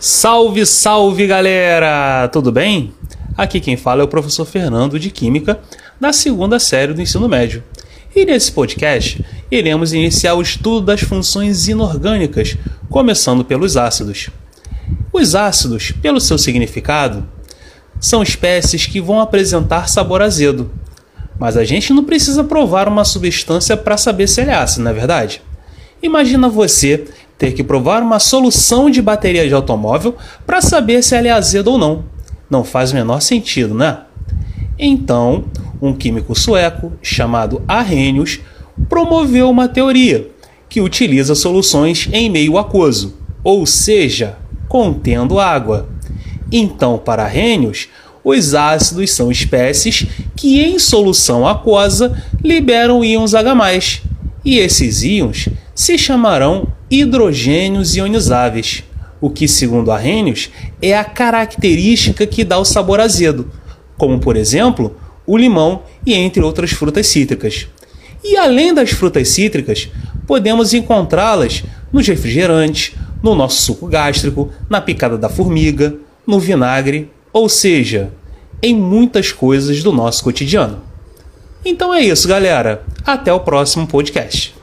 Salve, salve galera! Tudo bem? Aqui quem fala é o professor Fernando de Química, da segunda série do ensino médio. E nesse podcast iremos iniciar o estudo das funções inorgânicas, começando pelos ácidos. Os ácidos, pelo seu significado, são espécies que vão apresentar sabor azedo. Mas a gente não precisa provar uma substância para saber se ela é ácida, não é verdade? Imagina você ter que provar uma solução de bateria de automóvel para saber se ela é azeda ou não. Não faz o menor sentido, né? Então, um químico sueco chamado Arrhenius promoveu uma teoria que utiliza soluções em meio aquoso, ou seja, contendo água. Então, para Arrhenius, os ácidos são espécies que em solução aquosa liberam íons H+, e esses íons se chamarão hidrogênios ionizáveis, o que, segundo Arrhenius, é a característica que dá o sabor azedo, como por exemplo o limão e entre outras frutas cítricas. E além das frutas cítricas, podemos encontrá-las nos refrigerantes, no nosso suco gástrico, na picada da formiga, no vinagre, ou seja, em muitas coisas do nosso cotidiano. Então é isso, galera. Até o próximo podcast.